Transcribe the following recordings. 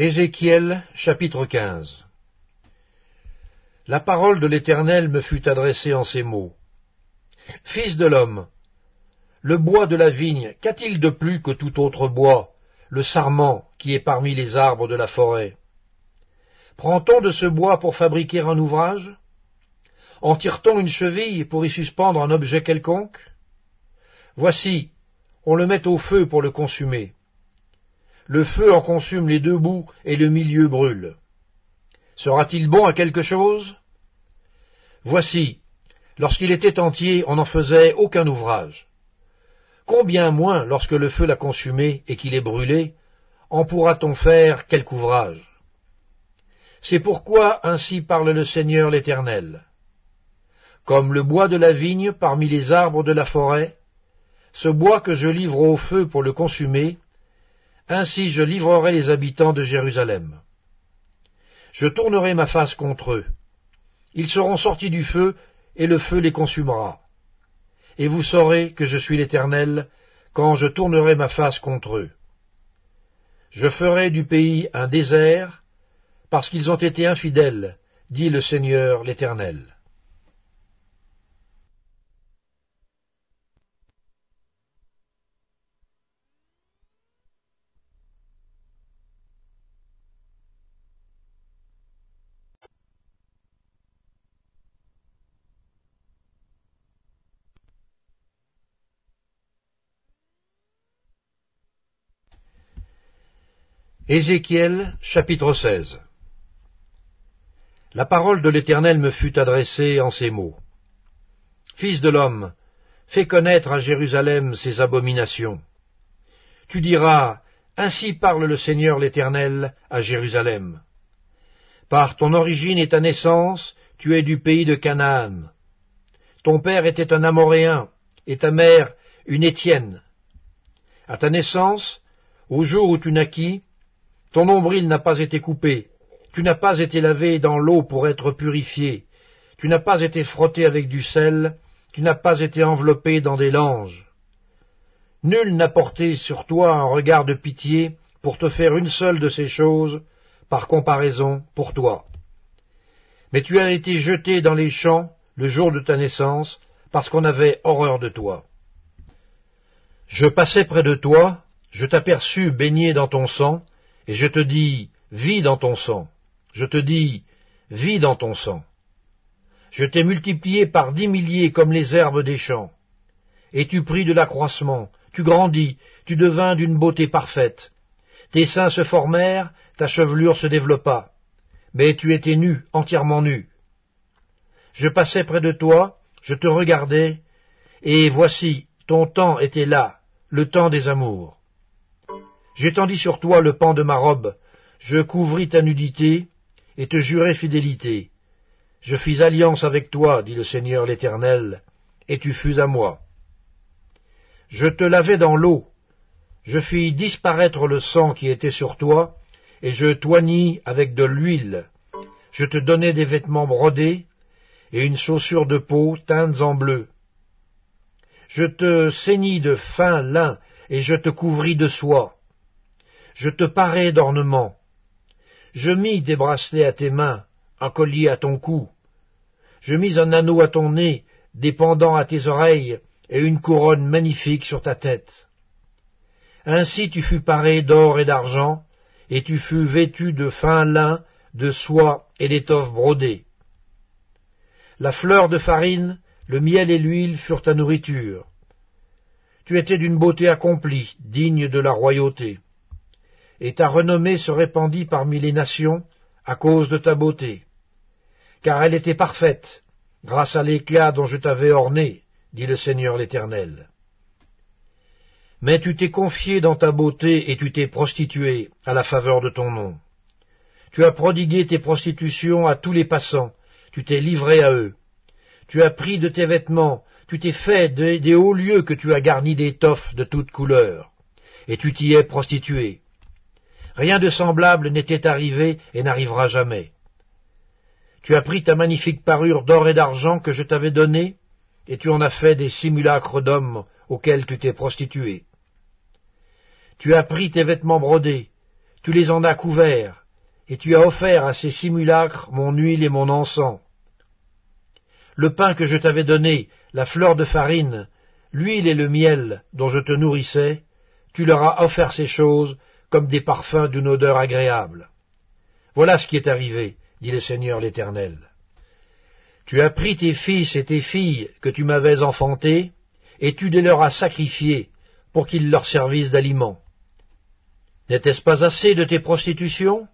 Ézéchiel chapitre 15 La parole de l'Éternel me fut adressée en ces mots. Fils de l'homme, le bois de la vigne, qu'a-t-il de plus que tout autre bois, le sarment qui est parmi les arbres de la forêt? Prend-on de ce bois pour fabriquer un ouvrage? En tire-t-on une cheville pour y suspendre un objet quelconque? Voici, on le met au feu pour le consumer. Le feu en consume les deux bouts et le milieu brûle. Sera-t-il bon à quelque chose? Voici, lorsqu'il était entier, on n'en faisait aucun ouvrage. Combien moins lorsque le feu l'a consumé et qu'il est brûlé, en pourra-t-on faire quelque ouvrage? C'est pourquoi ainsi parle le Seigneur l'Éternel. Comme le bois de la vigne parmi les arbres de la forêt, ce bois que je livre au feu pour le consumer, ainsi je livrerai les habitants de Jérusalem. Je tournerai ma face contre eux. Ils seront sortis du feu, et le feu les consumera et vous saurez que je suis l'Éternel quand je tournerai ma face contre eux. Je ferai du pays un désert, parce qu'ils ont été infidèles, dit le Seigneur l'Éternel. Ézéchiel chapitre 16 La parole de l'Éternel me fut adressée en ces mots. Fils de l'homme, fais connaître à Jérusalem ses abominations. Tu diras, Ainsi parle le Seigneur l'Éternel à Jérusalem. Par ton origine et ta naissance, tu es du pays de Canaan. Ton père était un Amoréen, et ta mère une Étienne. À ta naissance, au jour où tu naquis, ton nombril n'a pas été coupé, tu n'as pas été lavé dans l'eau pour être purifié, tu n'as pas été frotté avec du sel, tu n'as pas été enveloppé dans des langes. Nul n'a porté sur toi un regard de pitié pour te faire une seule de ces choses, par comparaison, pour toi. Mais tu as été jeté dans les champs le jour de ta naissance, parce qu'on avait horreur de toi. Je passais près de toi, je t'aperçus baigné dans ton sang, et je te dis, vis dans ton sang. Je te dis, vis dans ton sang. Je t'ai multiplié par dix milliers comme les herbes des champs. Et tu pris de l'accroissement, tu grandis, tu devins d'une beauté parfaite. Tes seins se formèrent, ta chevelure se développa. Mais tu étais nu, entièrement nu. Je passais près de toi, je te regardais, et voici, ton temps était là, le temps des amours. J'étendis sur toi le pan de ma robe, je couvris ta nudité, et te jurai fidélité. Je fis alliance avec toi, dit le Seigneur l'Éternel, et tu fus à moi. Je te lavai dans l'eau, je fis disparaître le sang qui était sur toi, et je toignis avec de l'huile. Je te donnai des vêtements brodés, et une chaussure de peau teintes en bleu. Je te ceignis de fin lin, et je te couvris de soie je te parai d'ornements. Je mis des bracelets à tes mains, un collier à ton cou. Je mis un anneau à ton nez, des pendants à tes oreilles, et une couronne magnifique sur ta tête. Ainsi tu fus paré d'or et d'argent, et tu fus vêtu de fin lin, de soie et d'étoffes brodées. La fleur de farine, le miel et l'huile furent ta nourriture. Tu étais d'une beauté accomplie, digne de la royauté et ta renommée se répandit parmi les nations à cause de ta beauté. Car elle était parfaite, grâce à l'éclat dont je t'avais orné, dit le Seigneur l'Éternel. Mais tu t'es confié dans ta beauté et tu t'es prostitué à la faveur de ton nom. Tu as prodigué tes prostitutions à tous les passants, tu t'es livré à eux. Tu as pris de tes vêtements, tu t'es fait des, hauts lieux que tu as garnis d'étoffes de toutes couleurs, et tu t'y es prostitué. Rien de semblable n'était arrivé et n'arrivera jamais. Tu as pris ta magnifique parure d'or et d'argent que je t'avais donnée, et tu en as fait des simulacres d'hommes auxquels tu t'es prostitué. Tu as pris tes vêtements brodés, tu les en as couverts, et tu as offert à ces simulacres mon huile et mon encens. Le pain que je t'avais donné, la fleur de farine, l'huile et le miel dont je te nourrissais, tu leur as offert ces choses comme des parfums d'une odeur agréable. Voilà ce qui est arrivé, dit le Seigneur l'Éternel. Tu as pris tes fils et tes filles que tu m'avais enfantés, et tu les leur as sacrifiés pour qu'ils leur servissent d'aliment. N'était-ce pas assez de tes prostitutions?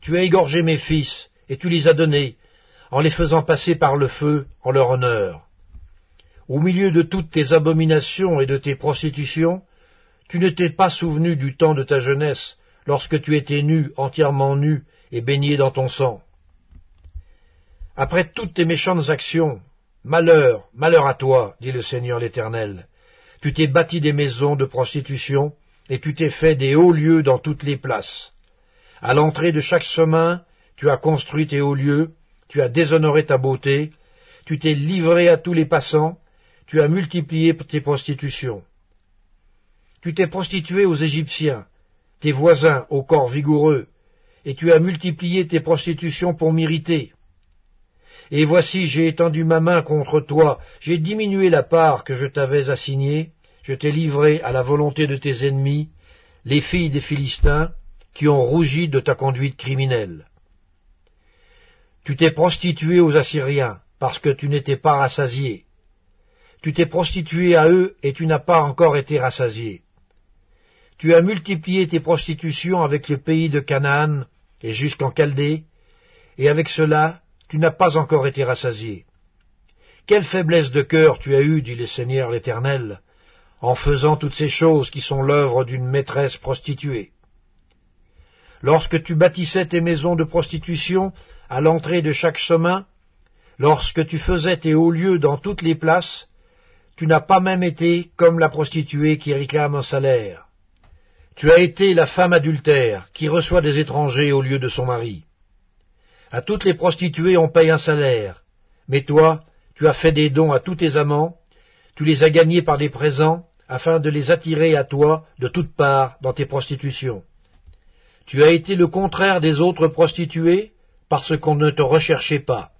Tu as égorgé mes fils, et tu les as donnés, en les faisant passer par le feu en leur honneur. Au milieu de toutes tes abominations et de tes prostitutions, tu ne t'es pas souvenu du temps de ta jeunesse, lorsque tu étais nu, entièrement nu, et baigné dans ton sang. Après toutes tes méchantes actions, malheur, malheur à toi, dit le Seigneur l'Éternel, tu t'es bâti des maisons de prostitution, et tu t'es fait des hauts lieux dans toutes les places. À l'entrée de chaque chemin, tu as construit tes hauts lieux, tu as déshonoré ta beauté, tu t'es livré à tous les passants, tu as multiplié tes prostitutions. Tu t'es prostitué aux Égyptiens, tes voisins au corps vigoureux, et tu as multiplié tes prostitutions pour m'irriter. Et voici, j'ai étendu ma main contre toi, j'ai diminué la part que je t'avais assignée, je t'ai livré à la volonté de tes ennemis, les filles des Philistins, qui ont rougi de ta conduite criminelle. Tu t'es prostitué aux Assyriens, parce que tu n'étais pas rassasié. Tu t'es prostitué à eux, et tu n'as pas encore été rassasié. Tu as multiplié tes prostitutions avec le pays de Canaan et jusqu'en Chaldée, et avec cela tu n'as pas encore été rassasié. Quelle faiblesse de cœur tu as eue, dit le Seigneur l'Éternel, en faisant toutes ces choses qui sont l'œuvre d'une maîtresse prostituée. Lorsque tu bâtissais tes maisons de prostitution à l'entrée de chaque chemin, lorsque tu faisais tes hauts lieux dans toutes les places, tu n'as pas même été comme la prostituée qui réclame un salaire. Tu as été la femme adultère qui reçoit des étrangers au lieu de son mari. À toutes les prostituées on paye un salaire, mais toi, tu as fait des dons à tous tes amants, tu les as gagnés par des présents, afin de les attirer à toi de toutes parts dans tes prostitutions. Tu as été le contraire des autres prostituées, parce qu'on ne te recherchait pas.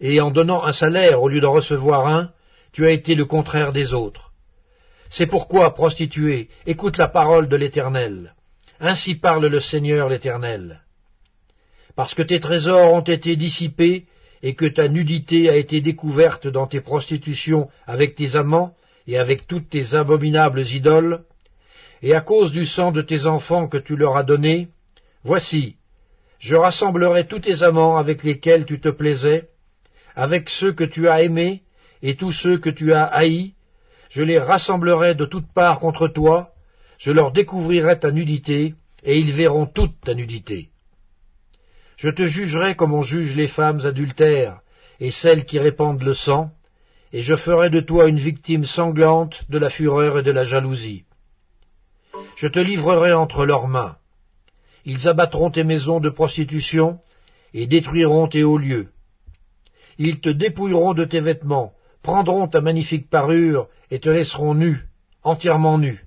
Et en donnant un salaire au lieu d'en recevoir un, tu as été le contraire des autres. C'est pourquoi, prostituée, écoute la parole de l'Éternel. Ainsi parle le Seigneur l'Éternel. Parce que tes trésors ont été dissipés, et que ta nudité a été découverte dans tes prostitutions avec tes amants, et avec toutes tes abominables idoles, et à cause du sang de tes enfants que tu leur as donné, voici, je rassemblerai tous tes amants avec lesquels tu te plaisais, avec ceux que tu as aimés, et tous ceux que tu as haïs, je les rassemblerai de toutes parts contre toi, je leur découvrirai ta nudité, et ils verront toute ta nudité. Je te jugerai comme on juge les femmes adultères, et celles qui répandent le sang, et je ferai de toi une victime sanglante de la fureur et de la jalousie. Je te livrerai entre leurs mains. Ils abattront tes maisons de prostitution et détruiront tes hauts lieux. Ils te dépouilleront de tes vêtements, prendront ta magnifique parure et te laisseront nu, entièrement nu.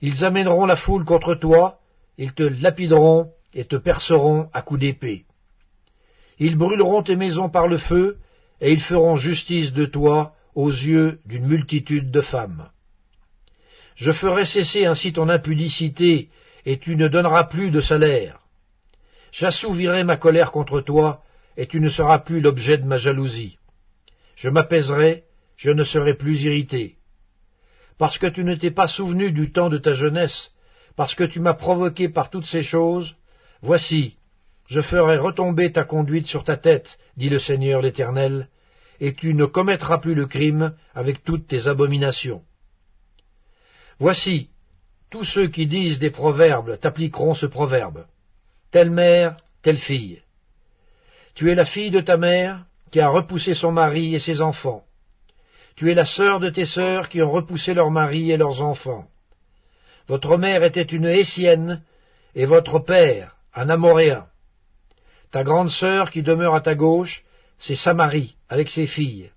Ils amèneront la foule contre toi, ils te lapideront et te perceront à coups d'épée. Ils brûleront tes maisons par le feu, et ils feront justice de toi aux yeux d'une multitude de femmes. Je ferai cesser ainsi ton impudicité, et tu ne donneras plus de salaire. J'assouvirai ma colère contre toi, et tu ne seras plus l'objet de ma jalousie. Je m'apaiserai, je ne serai plus irrité. Parce que tu ne t'es pas souvenu du temps de ta jeunesse, parce que tu m'as provoqué par toutes ces choses, voici, je ferai retomber ta conduite sur ta tête, dit le Seigneur l'Éternel, et tu ne commettras plus le crime avec toutes tes abominations. Voici, tous ceux qui disent des proverbes t'appliqueront ce proverbe. Telle mère, telle fille. Tu es la fille de ta mère qui a repoussé son mari et ses enfants. Tu es la sœur de tes sœurs qui ont repoussé leurs maris et leurs enfants. Votre mère était une Hessienne et votre père un Amoréen. Ta grande sœur qui demeure à ta gauche, c'est Samarie avec ses filles.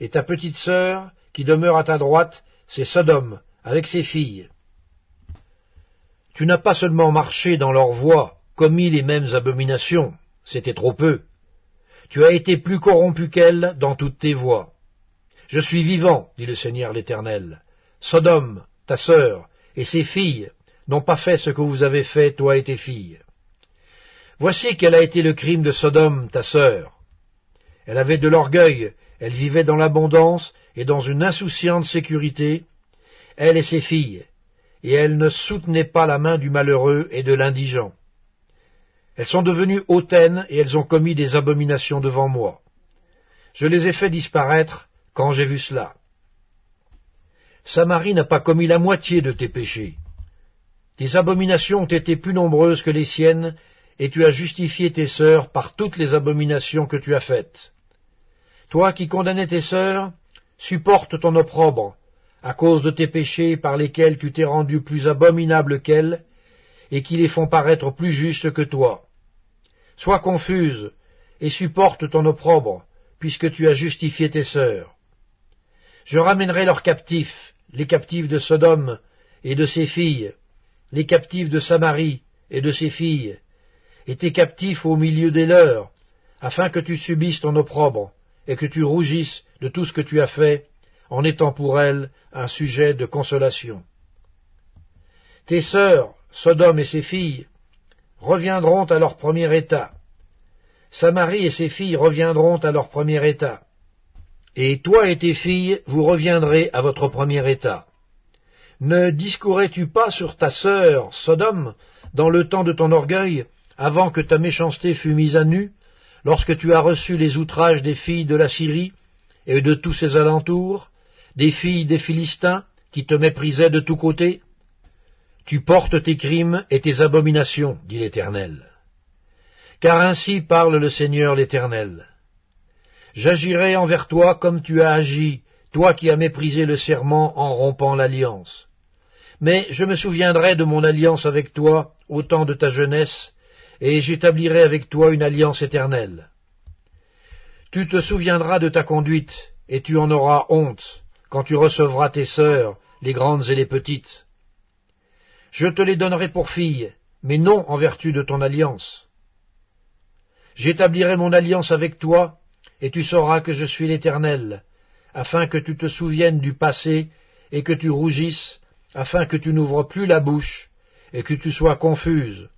Et ta petite sœur qui demeure à ta droite, c'est Sodome avec ses filles. Tu n'as pas seulement marché dans leurs voies, commis les mêmes abominations, c'était trop peu. Tu as été plus corrompu qu'elles dans toutes tes voies. Je suis vivant, dit le Seigneur l'Éternel. Sodome, ta sœur, et ses filles n'ont pas fait ce que vous avez fait, toi et tes filles. Voici quel a été le crime de Sodome, ta sœur. Elle avait de l'orgueil, elle vivait dans l'abondance et dans une insouciante sécurité, elle et ses filles, et elle ne soutenait pas la main du malheureux et de l'indigent. Elles sont devenues hautaines et elles ont commis des abominations devant moi. Je les ai fait disparaître quand j'ai vu cela. Samarie n'a pas commis la moitié de tes péchés. Tes abominations ont été plus nombreuses que les siennes, et tu as justifié tes sœurs par toutes les abominations que tu as faites. Toi qui condamnais tes sœurs, supporte ton opprobre, à cause de tes péchés par lesquels tu t'es rendu plus abominable qu'elles, et qui les font paraître plus justes que toi. Sois confuse, et supporte ton opprobre, puisque tu as justifié tes sœurs. Je ramènerai leurs captifs, les captifs de Sodome et de ses filles, les captifs de Samarie et de ses filles, et tes captifs au milieu des leurs, afin que tu subisses ton opprobre, et que tu rougisses de tout ce que tu as fait, en étant pour elles un sujet de consolation. Tes sœurs, Sodome et ses filles, reviendront à leur premier état. Samarie et ses filles reviendront à leur premier état. Et toi et tes filles, vous reviendrez à votre premier état. Ne discourais-tu pas sur ta sœur, Sodome, dans le temps de ton orgueil, avant que ta méchanceté fût mise à nu, lorsque tu as reçu les outrages des filles de la Syrie et de tous ses alentours, des filles des Philistins, qui te méprisaient de tous côtés? Tu portes tes crimes et tes abominations, dit l'Éternel. Car ainsi parle le Seigneur l'Éternel. J'agirai envers toi comme tu as agi, toi qui as méprisé le serment en rompant l'alliance. Mais je me souviendrai de mon alliance avec toi au temps de ta jeunesse, et j'établirai avec toi une alliance éternelle. Tu te souviendras de ta conduite, et tu en auras honte, quand tu recevras tes sœurs, les grandes et les petites. Je te les donnerai pour filles, mais non en vertu de ton alliance. J'établirai mon alliance avec toi, et tu sauras que je suis l'Éternel, afin que tu te souviennes du passé et que tu rougisses, afin que tu n'ouvres plus la bouche et que tu sois confuse,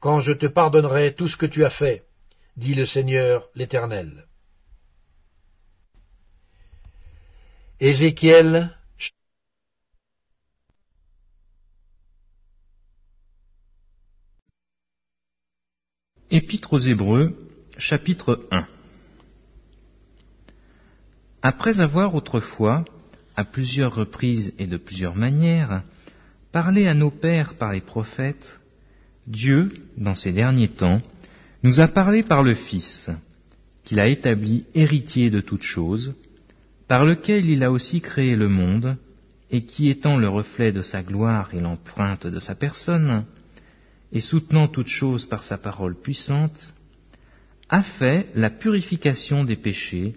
quand je te pardonnerai tout ce que tu as fait, dit le Seigneur l'Éternel. Épître aux Hébreux, chapitre 1 après avoir autrefois, à plusieurs reprises et de plusieurs manières, parlé à nos pères par les prophètes, Dieu, dans ces derniers temps, nous a parlé par le Fils, qu'il a établi héritier de toutes choses, par lequel il a aussi créé le monde, et qui étant le reflet de sa gloire et l'empreinte de sa personne, et soutenant toutes choses par sa parole puissante, a fait la purification des péchés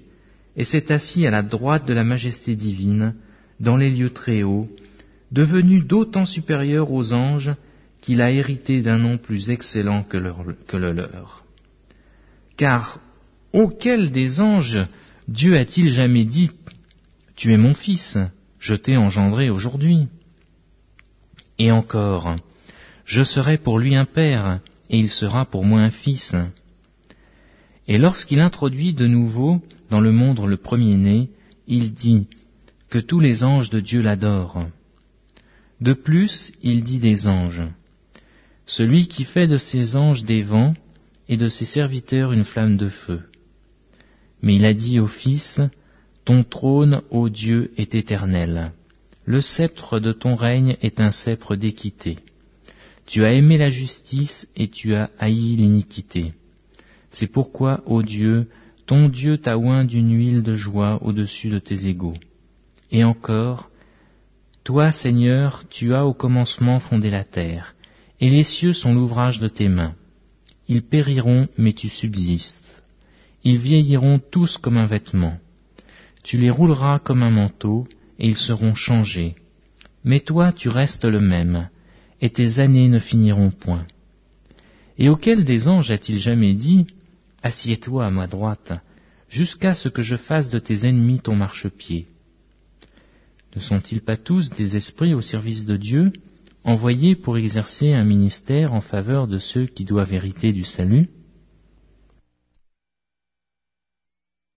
et s'est assis à la droite de la majesté divine, dans les lieux très hauts, devenu d'autant supérieur aux anges qu'il a hérité d'un nom plus excellent que, le leur. Car auquel des anges Dieu a-t-il jamais dit Tu es mon fils, je t'ai engendré aujourd'hui Et encore, je serai pour lui un père, et il sera pour moi un fils. Et lorsqu'il introduit de nouveau dans le monde le premier-né, il dit que tous les anges de Dieu l'adorent. De plus, il dit des anges, celui qui fait de ses anges des vents et de ses serviteurs une flamme de feu. Mais il a dit au Fils, Ton trône, ô Dieu, est éternel. Le sceptre de ton règne est un sceptre d'équité. Tu as aimé la justice et tu as haï l'iniquité. C'est pourquoi, ô Dieu, ton Dieu t'a oint d'une huile de joie au-dessus de tes égaux. Et encore, toi, Seigneur, tu as au commencement fondé la terre, et les cieux sont l'ouvrage de tes mains. Ils périront, mais tu subsistes. Ils vieilliront tous comme un vêtement. Tu les rouleras comme un manteau, et ils seront changés. Mais toi, tu restes le même, et tes années ne finiront point. Et auquel des anges a-t-il jamais dit, Assieds-toi à ma droite, jusqu'à ce que je fasse de tes ennemis ton marchepied Ne sont-ils pas tous des esprits au service de Dieu, envoyés pour exercer un ministère en faveur de ceux qui doivent hériter du salut?